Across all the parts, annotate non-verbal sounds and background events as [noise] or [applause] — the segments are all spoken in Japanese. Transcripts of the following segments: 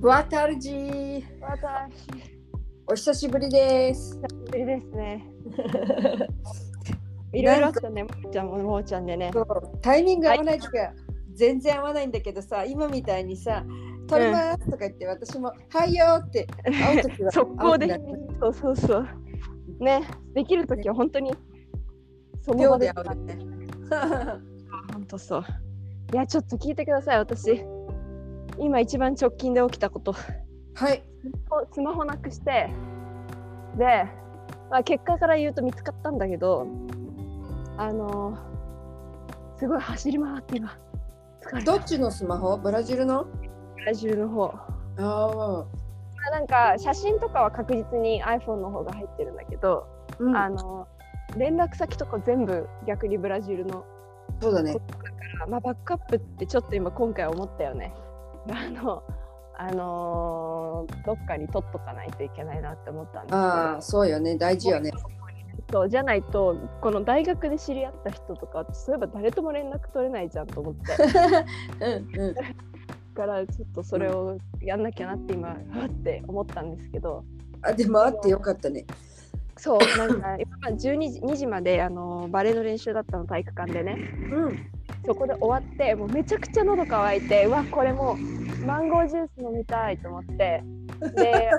Boa tarde! 私、お久しぶりです。久しぶりですね。[laughs] いろいろあったね、もーちゃんももーちゃんでね。タイミング合わないとか、全然合わないんだけどさ、今みたいにさ、撮りますとか言って、私も、はいよーって会うときは [laughs] 速攻でそうそうそう。ね、できるときは本当に、その秒場でで会うね。[laughs] 本当そう。いや、ちょっと聞いてください、私。今一番直近で起きたこと。はい。スマホなくして、で、まあ、結果から言うと見つかったんだけど、あのすごい走り回って今。疲れたどっちのスマホ？ブラジルの？ブラジルの方。あまあなんか写真とかは確実に iPhone の方が入ってるんだけど、あ、うん、あの連絡先とか全部逆にブラジルのそうだね。まあ、バックアップってちょっと今今回思ったよね。[laughs] あのあのーどっかに取っとかないといけないなって思ったんですああ、そうよね。大事よね。そうじゃないとこの大学で知り合った人とかそういえば誰とも連絡取れないじゃんと思って [laughs] うんうん。だからちょっとそれをやんなきゃなって今ふわって思ったんですけど。あ、でも会ってよかったね。そう、なんか今12時 ,2 時まであのバレエの練習だったの体育館でね、うん。そこで終わって、もうめちゃくちゃ喉乾いて、うわ、これもうマンゴージュース飲みたいと思って、で、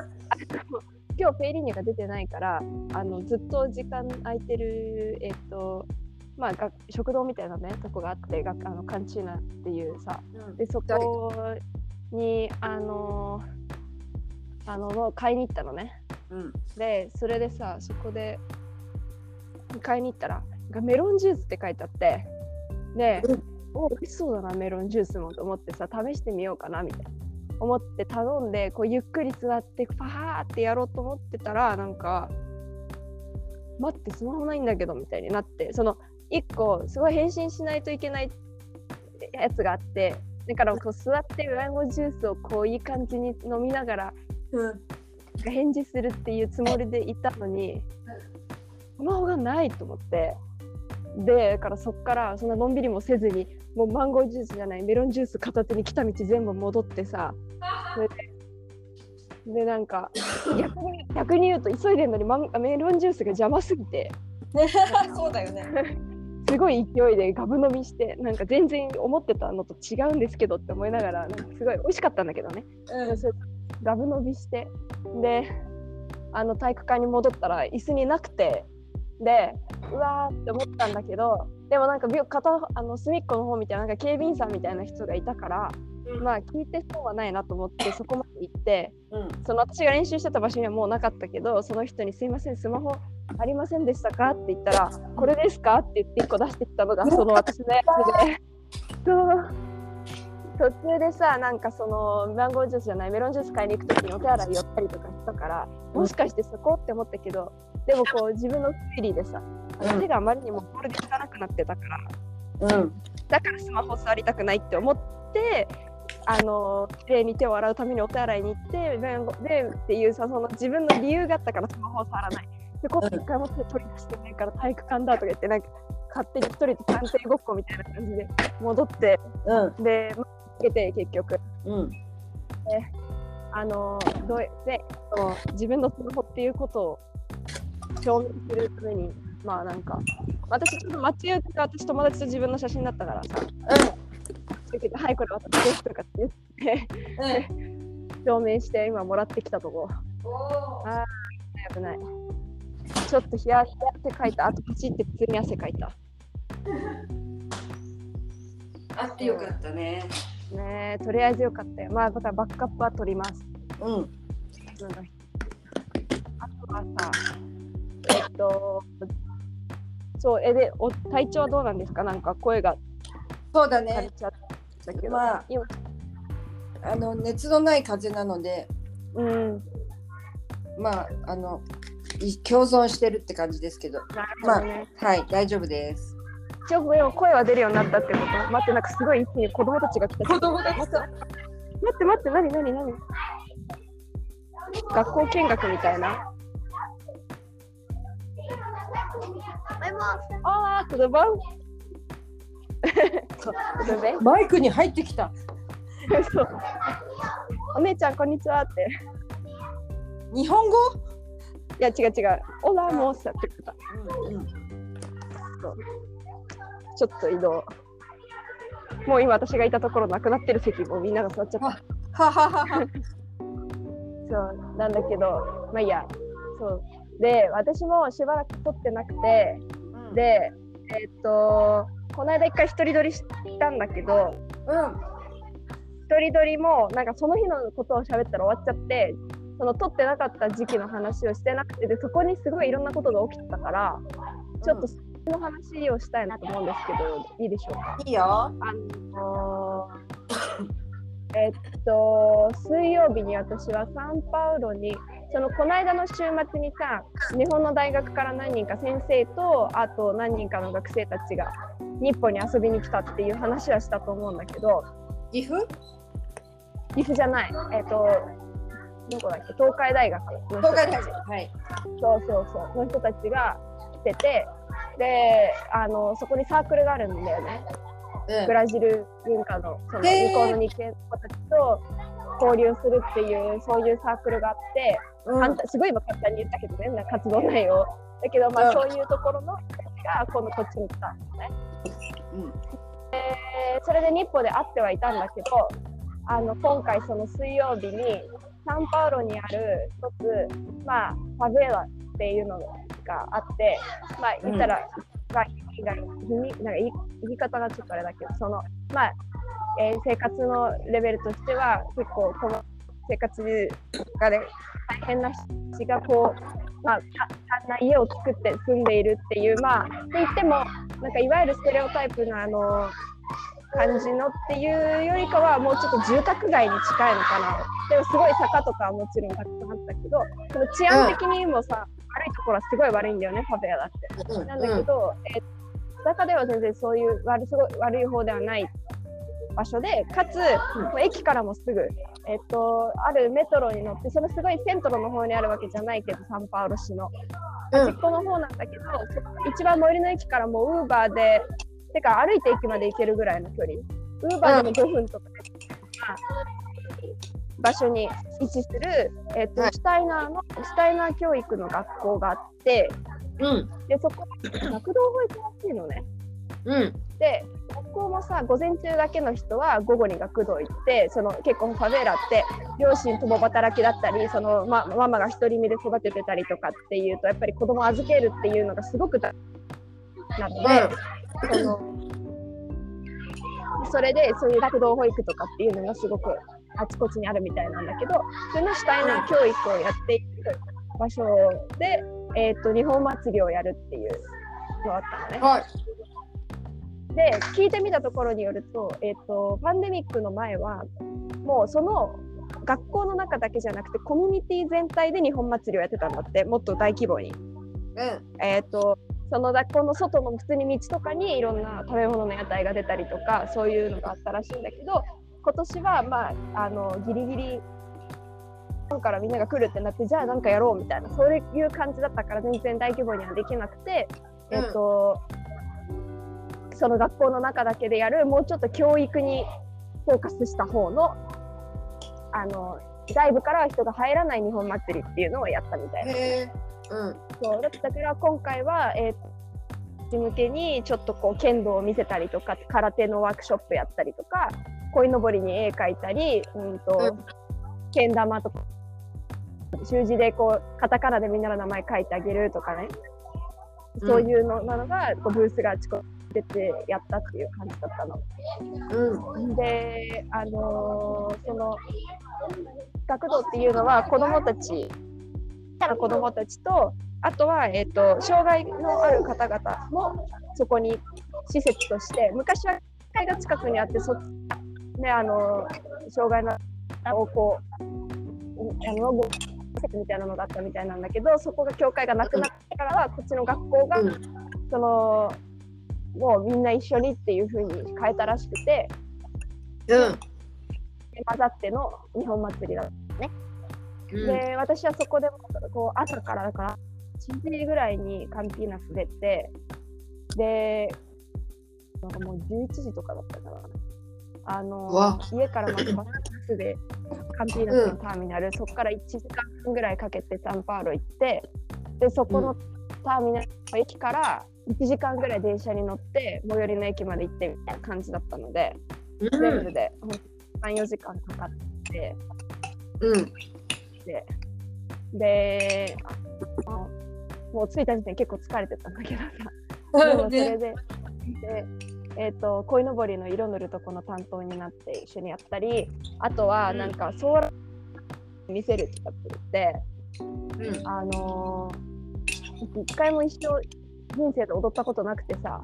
今日ペイリーニャが出てないから、あのずっと時間空いてる、えっと、まあ、が食堂みたいなね、とこがあって、があのカンチーナっていうさ、で、そこに、あの、あの買いに行ったのね。うん。でそれでさそこで買いに行ったらがメロンジュースって書いてあってで、うんお美味しそうだなメロンジュースもと思ってさ試してみようかなみたいな。思って頼んでこうゆっくり座ってファーってやろうと思ってたらなんか待ってスマホないんだけどみたいになって。その1個すごい返信しないといけないやつがあってだからこう座ってメロンジュースをこういい感じに飲みながらうん。返事するっていうつもりでいたのにスマホがないと思ってでだからそっからそんなのんびりもせずにもうマンゴージュースじゃないメロンジュース片手に来た道全部戻ってさ。それででなんか逆に逆に言うと急いでるのにマンメロンジュースが邪魔すぎて。[laughs] そうだよね。すごい勢いでガブ飲みしてなんか全然思ってたのと違うんですけどって思いながらなんかすごい美味しかったんだけどね。うん。それガブ伸びして。であの体育館に戻ったら椅子になくて。でうわーって思ったんだけどでもなんか病片あの隅っこの方みたいななんか警備員さんみたいな人がいたから、まあ聞いてそうはないなと思ってそこまで行ってうん。その私が練習してた場所にはもうなかったけどその人に「すいませんスマホありませんでしたか?」って言ったら「これですか?」って言って1個出してきたのがその私のやつで。[laughs] 途中でさなんかそのマンゴージュースじゃないメロンジュース買いに行く時にお手洗い寄ったりとかしたからもしかしてそこって思ったけどでもこう自分の推理でさうん手があまりにもボールで汚くなってたからうん。だからスマホ触りたくないって思ってあの綺麗に手を洗うためにお手洗いに行ってででっていうさその自分の理由があったからスマホを触らない。でこっ一回も手取り出してないから体育館だとか言ってなんか勝手に一人で探偵ごっこみたいな感じで戻ってうん。でつけて結局うん。あのどうでその自分のスマホっていうことを証明するためにまあなんか私ちょっと間違えて私友達と自分の写真だったからさ。はいこれ私ですとかって言ってうん。証明して今もらってきたとこ。おー。危ないちょっと冷や冷や汗かいた。あとパチって普通に汗かいた。[laughs] あってよかったね。ねえとりあえずよかったよ。まあだからバックアップは取ります。うん。なんだあとはさ、えっと、そう、え、で、お体調はどうなんですか？なんか声がそうだね。ちゃったけど、まあ今、あの熱のない風邪なので、うん、まああのい共存してるって感じですけど、なるほどね。はい大丈夫です。一応、声は出るようになったってこと？待って、なんかすごい一気に子供たちが来た。子供たちと待って待って、何何何？学校見学みたいな。ああ、tudo bom? tudo bem? マイクに入ってきた。そう。お姉ちゃんこんにちはって。日本語？いや違う違う。オラモーサって方うんう。んちょっと移動。もう今私がいたところなくなってる席もみんなが座っちゃった。はははは。そうなんだけど。まあいいや。そう。で私もしばらく撮ってなくてでえっとこの間一回一人撮りしたんだけどうん。一人撮りもなんかその日のことを喋ったら終わっちゃってその撮ってなかった時期の話をしてなくてでそこにすごいいろんなことが起きてたからちょっとその話をしたいなと思うんですけどいいでしょうか？いいよ。あのーえっと水曜日に私はサンパウロにそのこの間の週末にさ日本の大学から何人か先生とあと何人かの学生たちが日本に遊びに来たっていう話はしたと思うんだけど。岐阜？岐阜じゃない。えっとどこだっけ？東海大学の人東たち。海大学。はい。そうそうそう。の人たちが来てて。であのそこにサークルがあるんだよね。うん。ブラジル文化のその向こうの日系の子たちと交流するっていうそういうサークルがあって、うん簡単すごい今簡単に言ったけどねな活動内容。だけどまうん。あそういうところの人たちが今度こっちに来たんですね。うん。でそれで日本で会ってはいたんだけどあの今回その水曜日にサンパウロにある一つまあファベーラっていうのがあってまあ言ったら、まあ意味が意味なんか言い言い方がちょっとあれだけどそのまあ、えー生活のレベルとしては結構この生活がね大変な人たちがこうまあ、た単な家を作って住んでいるっていうまあって言ってもなんかいわゆるステレオタイプなあの感じのっていうよりかはもうちょっと住宅街に近いのかなでもすごい坂とかはもちろんたくさんあったけどその治安的にもさ、悪いところはすごい悪いんだよねファベアだって。うんなんだけど、えー中では全然そういう悪すごい悪い方ではない場所でかつ、もう駅からもすぐ、えっとあるメトロに乗ってそれすごいセントロの方にあるわけじゃないけどサンパウロ市の。うん。端っこの方なんだけど、そ一番最寄りの駅からもウーバーでてか歩いて駅まで行けるぐらいの距離。ウーバーでも5分とかで、まあ場所に位置する、えっとはい。シュタイナーのシュタイナー教育の学校があってうん。でそこ学童保育らしいのね。うんで学校もさ午前中だけの人は午後に学童行ってその結構ファベーラって両親共働きだったりその、ま、ママが独り身で育ててたりとかっていうとやっぱり子供預けるっていうのがすごく大事なので、そのそれでそういう学童保育とかっていうのがすごくあちこちにあるみたいなんだけどそれのシュタイナー教育をやっている場所で、えー、と日本祭りをやるっていうのがあったのね。はいで聞いてみたところによると,、えー、とパンデミックの前はもうその学校の中だけじゃなくてコミュニティ全体で日本祭りをやってたんだってもっと大規模に。うんえー、とその学校の外の普通に道とかにいろんな食べ物の屋台が出たりとかそういうのがあったらしいんだけど今年はまああのギリギリ日本からみんなが来るってなってじゃあなんかやろうみたいなそういう感じだったから全然大規模にはできなくて、えっ、とその学校の中だけでやるもうちょっと教育にフォーカスした方のあの外部からは人が入らない日本祭りっていうのをやったみたいな。うん。そうだから今回は、えー、向けにちょっとこう剣道を見せたりとか空手のワークショップやったりとか鯉のぼりに絵描いたり、うんとうん。けん玉とか習字でこうカタカナでみんなの名前書いてあげるとかね、うん。そういうのなのがこうブースがあちこち出てやったっていう感じだったの。うんで、あのーその学童っていうのは子どもたち子どもたちとあとは、えー、と障害のある方々もそこに施設として昔は会が近くにあってそ、ね、あの障害の方をこうあのご施設みたいなのがあったみたいなんだけどそこが教会がなくなってからはこっちの学校が、うんそのもうみんな一緒にっていう風に変えたらしくて。うん。混ざっての日本祭りだった、うん。で私はそこでこう朝からだから7時ぐらいにカンピーナス出てでなんかもう11時とかだったからあのわ。家からまずバスでカンピーナスのターミナル、そこから1時間半ぐらいかけてサンパウロ行ってでそこのターミナルの駅から1時間ぐらい電車に乗って最寄りの駅まで行ってみたいな感じだったので、全部で34時間かかって。うん。ででもう着いた時点で結構疲れてたんだけどさ。でもそれで、でえー、と鯉のぼりの色塗るとこの担当になって一緒にやったりあとはなんかソーラー見せるとかって言って、うん。あのー一回も一生人生で踊ったことなくてさ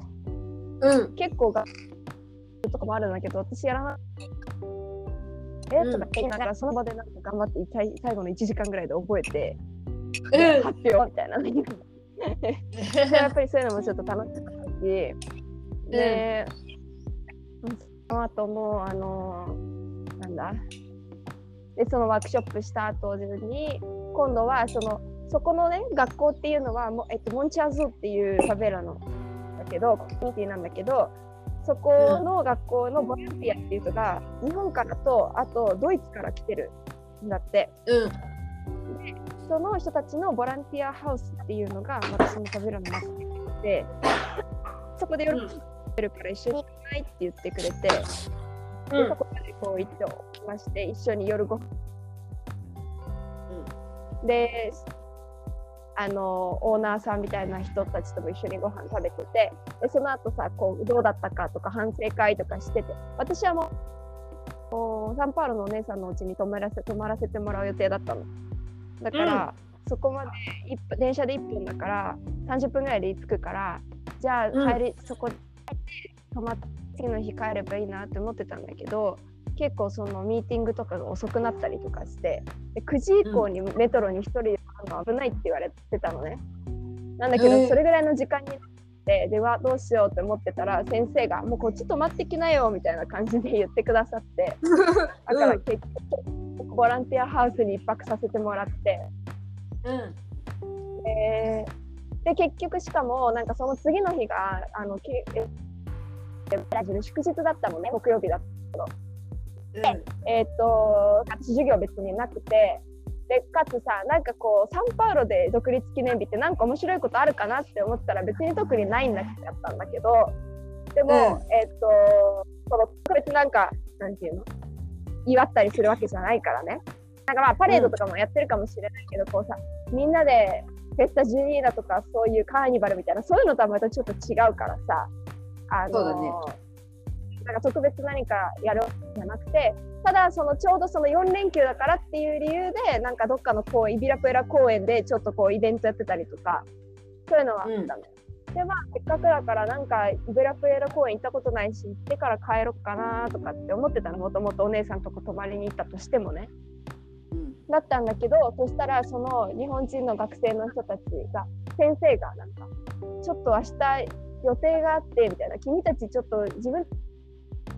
うん。結構がとかもあるんだけど私やらない。えうんとか言いながらその場でなんか頑張って最最後の1時間ぐらいで覚えて、うん発表みたいな [laughs] でやっぱりそういうのもちょっと楽しかったしで、その後もあのーなんだでそのワークショップした後に今度はそのそこのね学校っていうのはも、えっと、モンチャーゾっていうファベラのだけどコミュニティなんだけどそこの学校のボランティアっていう人が日本からとあとドイツから来てるんだって。うん。その人たちのボランティアハウスっていうのが私のファベラの中にあってそこで夜うんてるから一緒に行かないって言ってくれて、でそこまでこう行っておきまして一緒に夜ご飯。であのオーナーさんみたいな人たちとも一緒にご飯食べててでその後さこうどうだったかとか反省会とかしてて私はもうサンパウロのお姉さんのうちに泊まらせ泊まらせてもらう予定だったの。だから、そこまで電車で1分だから30分ぐらいで着くからじゃあうん。帰り、そこで泊まって次の日帰ればいいなって思ってたんだけど結構そのミーティングとかが遅くなったりとかしてで9時以降にメトロに1人で乗るの危ないって言われてたのね。なんだけどそれぐらいの時間になってではどうしようって思ってたら先生が「もうこっち泊まってきなよ」みたいな感じで言ってくださって [laughs] だからうん。結局ボランティアハウスに一泊させてもらって。うん。でで結局しかもなんかその次の日があのきえブラジル祝日だったのね木曜日だったえーっと私授業別になくてでかつさなんかこうサンパウロで独立記念日ってなんか面白いことあるかなって思ったら別に特にないんだったんだけどでも、うん。えーっとその特別なんかなんていうの祝ったりするわけじゃないからね。なんかまあパレードとかもやってるかもしれないけど、こうさみんなでフェスタジュニーナとかそういうカーニバルみたいなそういうのとはまたちょっと違うからさあのそうだね。なんか特別何かやるわけじゃなくてただそのちょうどその4連休だからっていう理由でなんかどっかの公園イビラプエラ公園でちょっとこうイベントやってたりとかそういうのはあったのよ。でまあせっかくだからなんかイビラプエラ公園行ったことないし行ってから帰ろっかなとかって思ってたのもともとお姉さんとこ泊まりに行ったとしてもね。うん。だったんだけどそしたらその日本人の学生の人たちが先生がなんかちょっと明日予定があってみたいな君たちちょっと自分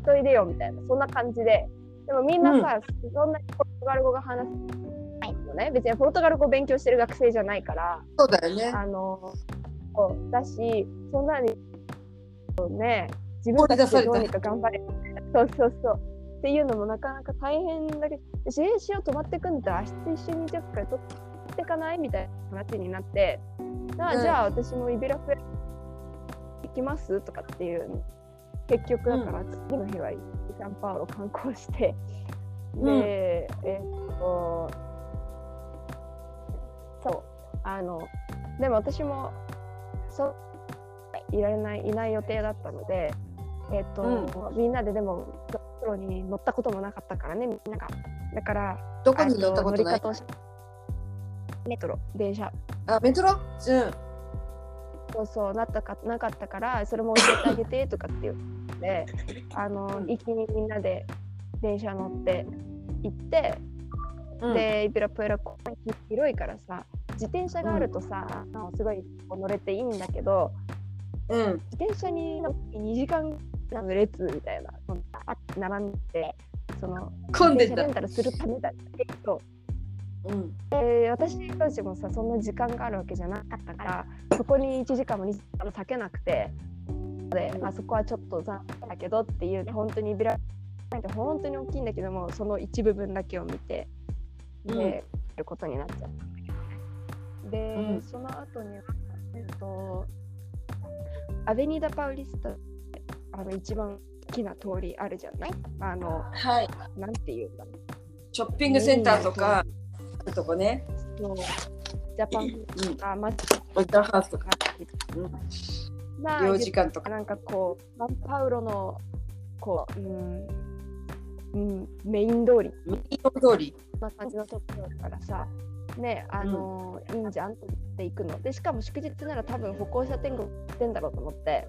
といでよみたいなそんな感じででもみんなさ、そんなにポルトガル語が話せないのね。別にポルトガル語を勉強してる学生じゃないから。そうだよね。あのだしそんなにね自分たちでどうにか頑張れそうそうそう。っていうのもなかなか大変だけど支援しよう泊まってくんだったら明日一緒にジャックから取ってかない？みたいな話になってあ、うん。じゃあ私もイベラフェ行きます？とかっていう結局だから次の日はサンパウロ観光して、うん。でえっとそうあのでも私もそういられないいない予定だったのでえっと、みんなででもドロに乗ったこともなかったからねみんなが。だからどこに乗ったことない？メトロ電車。あ、メトロ？うん。そうそうなったかなかったからそれも教えてあげてとかって言ってあのうん一気にみんなで電車乗って行って、うん、でイペラプエラ公園広いからさ自転車があるとさ、あのすごい乗れていいんだけどうん。自転車に乗って2時間の列みたいなあって並んでその混んでたレン。タルするためだけどうん。で私たちもさそんな時間があるわけじゃなかったからそこに1時間も2時間も避けなくてで、まあ、そこはちょっと残念だけどっていう本当にビラなんか本当に大きいんだけどもその一部分だけを見てで、うんやることになっちゃった。で、うんその後には、えっと、アベニダ・パウリスタあの一番大きな通りあるじゃない？あの、はい。なんていうんだろショッピングセンターとか、あるとこね。う。そうジャパンうん。あマッオッターハウスとか。うんまあ領事館とか。なんかこうサンパウロのこう、うんうん、メイン通り右の通り。な感じのところだからさ、ね、あのいいんじゃんって言っていくの。で、しかも祝日なら多分歩行者天国してんだろうと思って。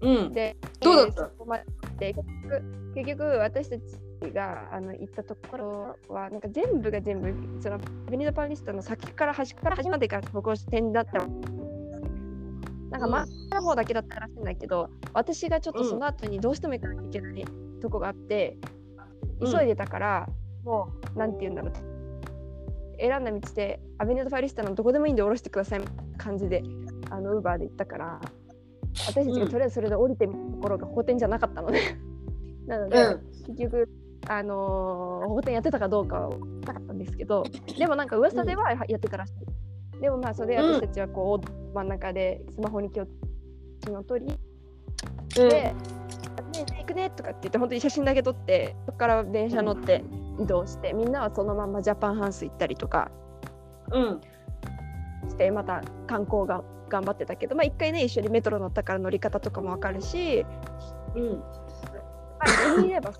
うん。で、どうだった？えーそこまで結局結局私たちがあの行ったところはなんか全部が全部そのベニード・パウリスタの先から端から端までが歩行者天だったの。なんか真ん中の方だけだったらしいんだけど、私がちょっとその後にどうしても行かなきゃいけないとこがあって、うん。急いでたから、もうなんて言うんだろう。選んだ道でアベニュード・ファリスタのどこでもいいんで降ろしてくださいみたいな感じであのウーバーで行ったから私たちがとりあえずそれで降りてみたところが法典じゃなかったのね。[laughs] なので、うん。結局あのー、法典やってたかどうかはなかったんですけどでもなんか噂ではやってたらしい、でもまあそれで私たちはこう、真ん中でスマホに気をの取りうん。で、ねえ行くねとかって言って本当に写真だけ撮ってそこから電車乗って移動してみんなはそのままジャパンハウス行ったりとかうん。してまた観光が頑張ってたけどまあ一回ね一緒にメトロ乗ったから乗り方とかも分かるし、うん。まあ、4人いれば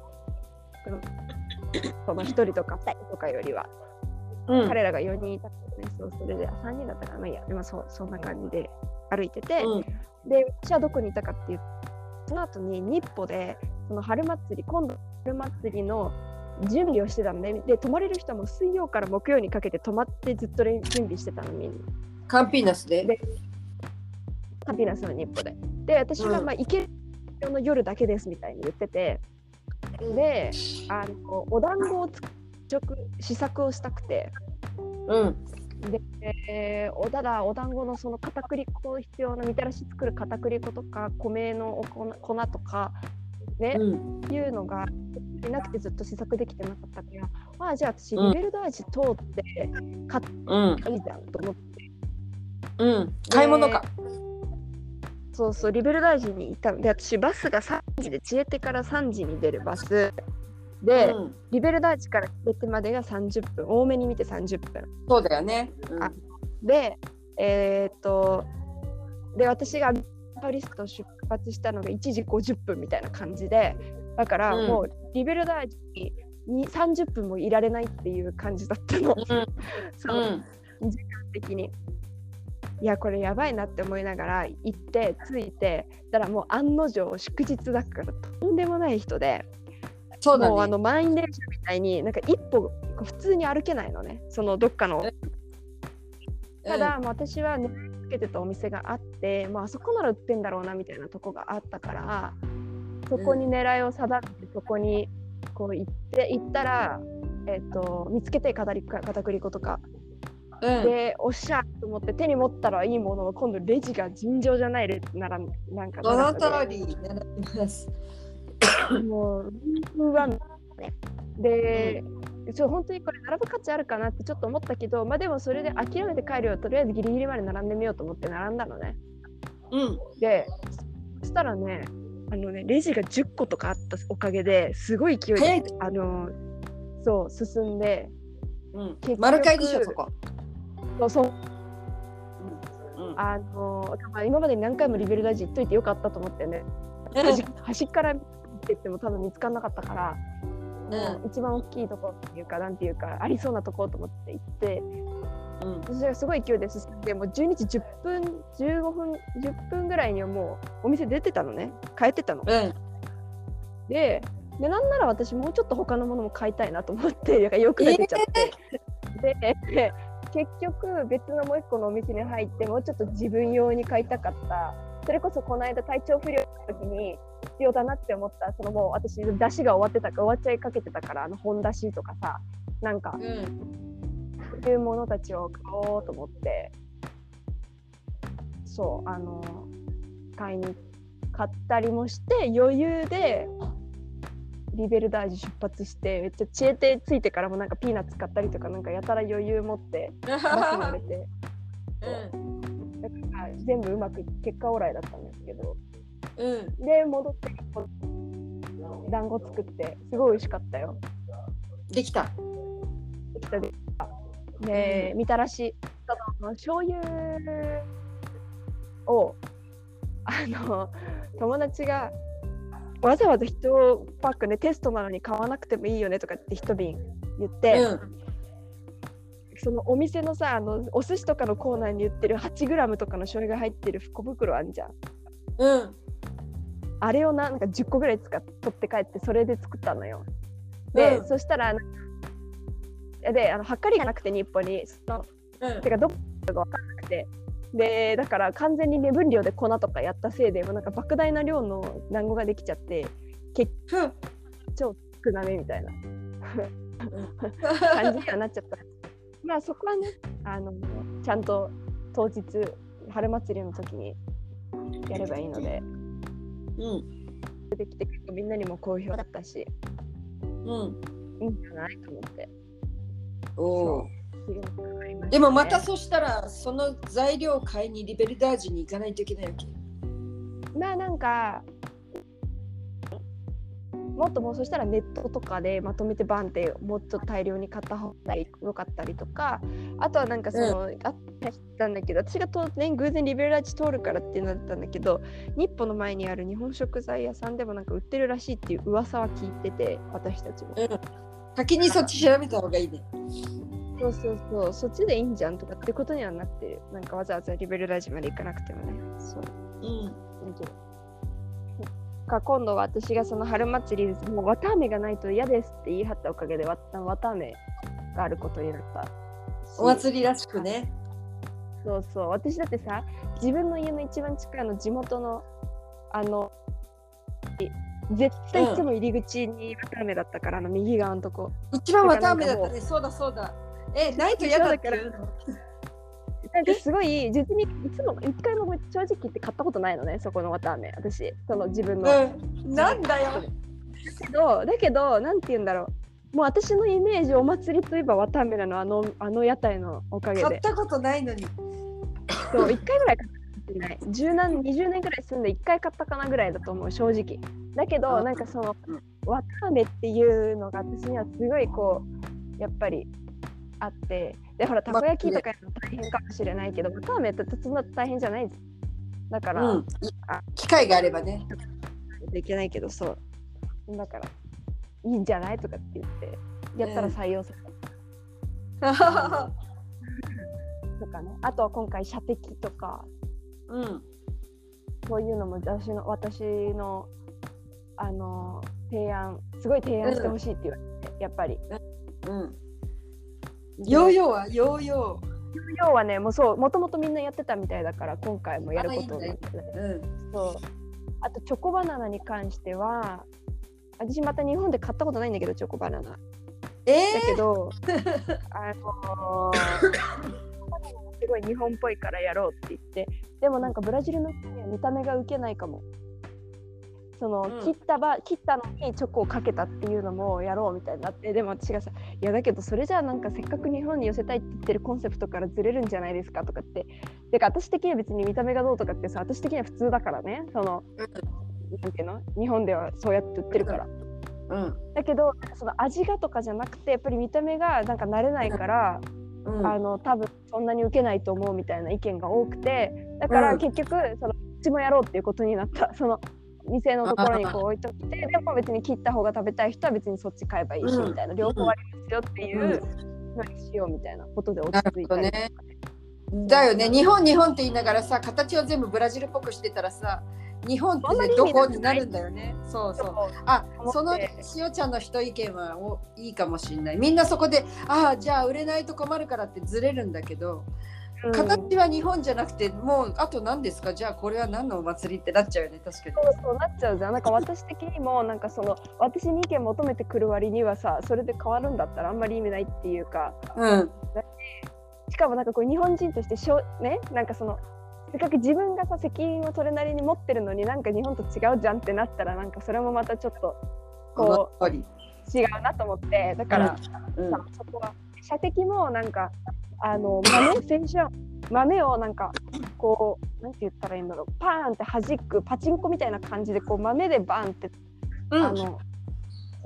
その1人とか2人とかよりは、うん。彼らが4人いたからねそうそれで3人だったからまあいいやでもそうそんな感じで歩いてて、うん。で私はどこにいたかっていうその後に日歩でその春祭り今度春祭りの準備をしてたんでで泊まれる人はもう水曜から木曜にかけて泊まってずっと練準備してたのみんなカンピーナスで？でハピナスの日歩でで私はうんまあ行けるの夜だけですみたいに言っててであのお団子をつ食試作をしたくてうん。で、えーおただお団子のその片栗粉必要なみたらし作る片栗粉とか米のお粉粉とかね、うん。いうのがいなくてずっと試作できてなかったからまあじゃあ私うんリベルダージ通って買っうん。たらいいじゃんと思って、うん。買い物か。そうそうリベルダージに行ったので私バスが3時で知恵手から3時に出るバスで、うん。リベルダージから知恵手までが30分多めに見て30分そうだよね。あでえーっとで私がパリスト出発したのが1時50分みたいな感じでだからうんもうリベルダージに30分もいられないっていう感じだったの、うん。[laughs] そうう、ん。的に。いやこれやばいなって思いながら行って着いてたらもう案の定祝日だからとんでもない人で、そうだね。もうあの満員電車みたいになんか一歩普通に歩けないのね。そのどっかの。ただ、もう私は狙いつけてたお店があって、まああそこなら売ってんだろうなみたいなとこがあったからそこに狙いを定めてそこにこう行って行ったら、えっと見つけて片栗粉とか。うん。でおっしゃと思って手に持ったらいいものを今度レジが尋常じゃないレジならなんかその長通り。もうね。で、ちょ本当にこれ並ぶ価値あるかなってちょっと思ったけどまあでもそれで諦めて帰るよとりあえずギリギリまで並んでみようと思って並んだのね。うん。でそしたらねあのねレジが10個とかあったおかげですごい勢いであのそう進んでうん。丸買いでしょ、そこ。そうそう。うん。あのまあ今までに何回もリベルダージ行っといてよかったと思ってね。うん。端端から見てっても多分見つからなかったから、うん一番大きいところっていうかなんていうかありそうなところと思って行ってうん。それがすごい勢いで進んでもう12時10分15分10分ぐらいにはもうお店出てたのね帰ってたの。うん。ででなんなら私もうちょっと他のものも買いたいなと思って [laughs] よく出ちゃって、で結局別のもう一個のお店に入ってもうちょっと自分用に買いたかったそれこそこの間体調不良の時に必要だなって思った。そのもう私出汁が終わってたから終わっちゃいかけてたからあの本出しとかさなんかうん。そういうものたちを買おうと思って。そうあの買いに買ったりもして余裕でリベルダージュ出発してめっちゃ知恵手ついてからもなんかピーナッツ買ったりとかなんかやたら余裕持ってバス乗れて。[laughs] うん。だから全部うまくいって結果オーライだったんですけどうん。で戻って団子作ってすごい美味しかったよ。できた。できたできたで、みたらし。醤油をあの友達がわざわざ1パックねテストなのに買わなくてもいいよねとかって一瓶言って、うん。そのお店のさあのお寿司とかのコーナーに売ってる 8g とかの醤油が入ってる小袋あんじゃん。うんあれをななんか10個ぐらい使っ取って帰ってそれで作ったのよ。で、うん。そしたらであのはかりがなくて日本にそのうん。てかどこかが分かんなくて。でだから完全に目分量で粉とかやったせいでもうなんか莫大な量の団子ができちゃってふん少なめみたいな。感じにはなっちゃった。まあそこはねあのちゃんと当日春祭りの時にやればいいのでうん。出てきてみんなにも好評だったしうんいいんじゃないと思っておね。でもまたそしたらその材料を買いにリベルダージュに行かないといけないわけ？まあなんかもっともうそしたらネットとかでまとめてバンってもっと大量に買った方がよかったりとかあとはなんかその、あったんだけど私が当然偶然リベルダージ通るからっていうのだったんだけど日本の前にある日本食材屋さんでもなんか売ってるらしいっていう噂は聞いてて私たちも、先にそっち調べた方がいいね。そうそうそう。そっちでいいんじゃんとかってことにはなってる。なんかわざわざリベルダージまで行かなくてもね。そう。うんか今度は私がその春祭りですもう綿あめがないと嫌ですって言い張ったおかげでわ綿あめがあることになった。しお祭りらしくね。そうそう。私だってさ自分の家の一番近いの地元のあのい絶対いつも入り口に綿あめだったから、あの右側のとこ。一番綿あめだったね。そうだそうだ。えないと嫌だっていうの？なんかすごい実にいつも一回も正直言って買ったことないのねそこの綿あめ私。その自分の、うん。なんだよ。けどだけどなんて言うんだろう。もう私のイメージお祭りといえば綿あめなのあのあの屋台のおかげで。買ったことないのに。そう1回ぐらい買ったかもしれない。10何20年ぐらい住んで1回買ったかなぐらいだと思う正直。だけどあ。なんかそのうん綿あめっていうのが私にはすごいこうやっぱりあってでほらたこ焼きとかやるの大変かもしれないけど綿あめってそんな大変じゃない。ですだから、うん。機会があればね。いけないけどそう。だからいいんじゃないとかって言ってやったら採用された、とかね。あとは今回射的とか。うん。そういうのも私の私のあの提案すごい提案してほしいって言われて、やっぱり。うんヨーヨーはヨーヨ要はねもうそうもともとみんなやってたみたいだから今回もやることになって、ーうん。そう。あとチョコバナナに関しては私また日本で買ったことないんだけどチョコバナナ。えだけど、[laughs] あのーすごい日本っぽいからやろうって言って、でもなんかブラジルの人には見た目が受けないかも。その、うん。切ったば切ったのにチョコをかけたっていうのもやろうみたいになってでも私がさ「いやだけどそれじゃあなんかせっかく日本に寄せたいって言ってるコンセプトからずれるんじゃないですか」とかって。てか私的には別に見た目がどうとかってさ私的には普通だからね。その、なんていうの？日本ではそうやって売ってるから。うん。だけどその味がとかじゃなくてやっぱり見た目がなんか慣れないから、うん。あの多分そんなに受けないと思うみたいな意見が多くてだからうん。結局そのうちもやろうっていうことになった。その店のところにこう置いといてでも別に切った方が食べたい人は別にそっち買えばいいしうん。みたいな両方ありますよっていうのにしようみたいなことで落ち着いたりなるだよね。日本日本って言いながらさ形を全部ブラジルっぽくしてたらさ日本って、ね、どこになるんだよね。そうそう。あそのしおちゃんの一意見はおいいかもしれないみんなそこでああじゃあ売れないと困るからって。ずれるんだけど、うん形は日本じゃなくてもうあと何ですか？じゃあこれは何のお祭りってなっちゃうよね確かに。そうそうなっちゃうじゃん。なんか私的にもなんかその私に意見求めてくる割にはさそれで変わるんだったらあんまり意味ないっていうか。うん。しかもなんかこう日本人としてしょねなんかそのせっかく自分がさ責任をそれなりに持ってるのになんか日本と違うじゃんってなったらなんかそれもまたちょっとこう違うなと思って。だから、うん。さそこは射的もなんかあの豆選手は豆をなんかこうなんて言ったらいいんだろう。パーンって弾くパチンコみたいな感じでこう豆でバーンって、うん。あの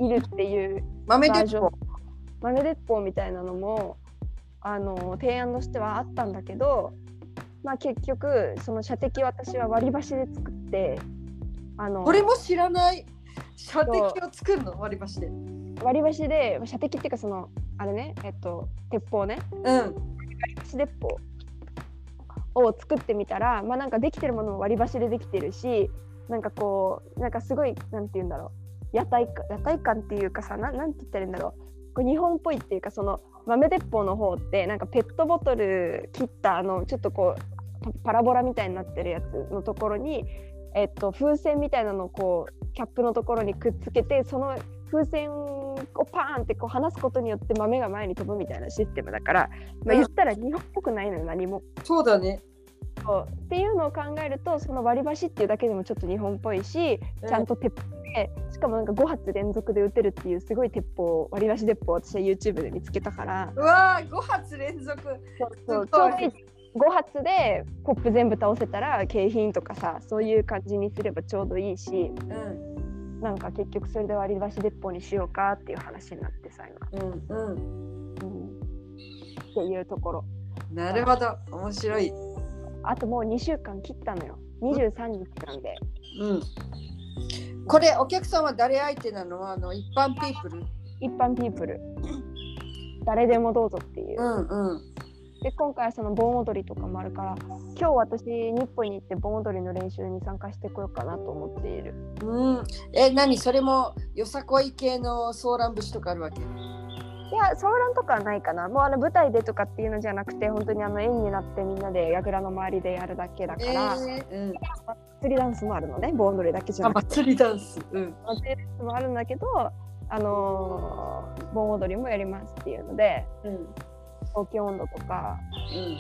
いるっていう豆鉄砲。豆鉄砲みたいなのもあの提案としてはあったんだけど、まあ、結局その射的私は割り箸で作ってあのこれも知らない。射的を作るの？割り箸で。割り箸で射的っていうかそのあれねえっと鉄砲ね。うん。割り箸鉄砲。を作ってみたらまあなんかできてるものも割り箸でできてるしなんかこうなんかすごいなんて言うんだろう。屋台か屋台感っていうかさななんて言ったらいいんだろう。こう日本っぽいっていうかその豆鉄砲の方ってなんかペットボトル切ったあのちょっとこうパパラボラみたいになってるやつのところに、えっと、風船みたいなのをこうキャップのところにくっつけてその風船をパーンってこう離すことによって豆が前に飛ぶみたいなシステムだから、まあ、うん。言ったら日本っぽくないのよ何も。そうだね。そう。っていうのを考えるとその割り箸っていうだけでもちょっと日本っぽいしちゃんと鉄砲でしかもなんか5発連続で撃てるっていうすごい鉄砲割り箸鉄砲を私は YouTube で見つけたから。うわー5発連続。そうそう。すごい。ちょうどいい。5発でコップ全部倒せたら景品とかさそういう感じにすればちょうどいいし。うんなんか結局それで割り箸鉄砲にしようかっていう話になってさ今、うんうん。うん、っていうところ。なるほど。面白い。あともう2週間切ったのよ。23日なんで。うん。これお客さんは誰相手なの？あの一般ピープル。一般ピープル。誰でもどうぞっていう、うんうんで今回その盆踊りとかもあるから今日私日本に行って盆踊りの練習に参加してこようかなと思っている。うん。え何それもよさこい系のソーラン節とかあるわけ？いやソーランとかはないかな。もうあの舞台でとかっていうのじゃなくて本当にあの円になってみんなで櫓の周りでやるだけだから、えーうん。釣りダンスもあるのね盆踊りだけじゃあなくて。祭りダンス。うん。祭りダンスもあるんだけどあのー盆踊りもやりますっていうのでうん東京温度とか。うん。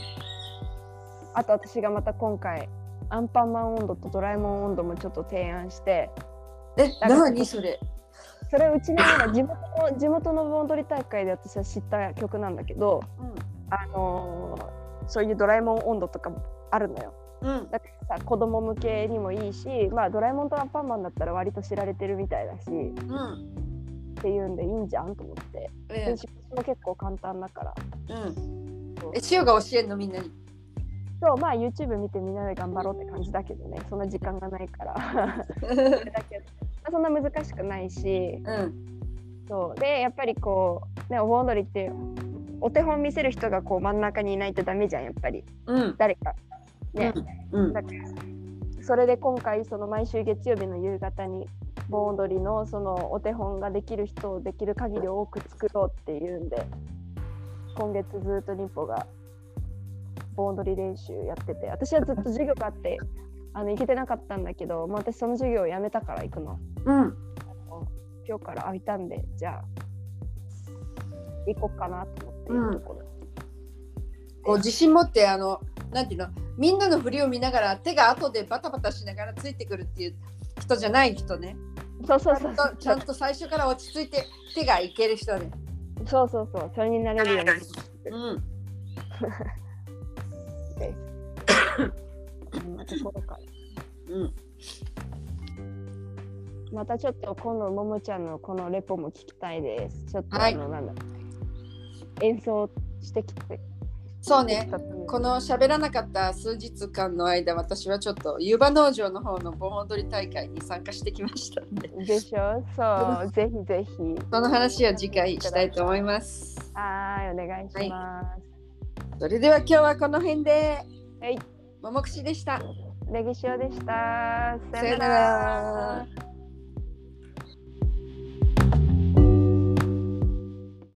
あと私がまた今回アンパンマン温度とドラえもん温度もちょっと提案して。え何それ？それうちの今地元の地元の盆踊り大会で私は知った曲なんだけど、あのーそういうドラえもん温度とかもあるのよ。うんうん。だからさ子供向けにもいいし、まあ、ドラえもんとアンパンマンだったら割と知られてるみたいだし。うんっていうんでいいんじゃんと思って。え練習も結構簡単だから。うん。え塩が教えんのみんなに？そうまあ YouTube 見てみんなで頑張ろうって感じだけどね。そんな時間がないから。だけどまあそんな難しくないし。うん。そう。でやっぱりこうねお盆踊りってお手本見せる人がこう真ん中にいないとダメじゃんやっぱり。うん。誰か。ね、うん。だからそれで今回その毎週月曜日の夕方に盆踊りのそのお手本ができる人をできる限り多く作ろうっていうんで今月ずっと日歩が盆踊り練習やってて私はずっと授業があってあの行けてなかったんだけど、もう私その授業をやめたから行くの。うん。今日から空いたんでじゃあ行こうかなと思っているところ、こう自信持ってあのなんていうのみんなの振りを見ながら手が後でバタバタしながらついてくるっていう人じゃない人ねそうそうちゃそう。んそうとちゃんと最初から落ち着いて手がいける人ねそうそうそう。それになれるように。うん。そん。なところからうん。またちょっと今度ももちゃんのこのレポも聞きたいです。ちょっとはいあの、なんだ演奏してきて。そうね。この喋らなかった数日間の間私はちょっと湯葉農場の方の盆踊り大会に参加してきましたんで。でしょ？そう、ぜひぜひ。その話は次回したいと思います。はーい、お願いします。それでは今日はこの辺で。はい、ももくしでした。レギシオでした。さよなら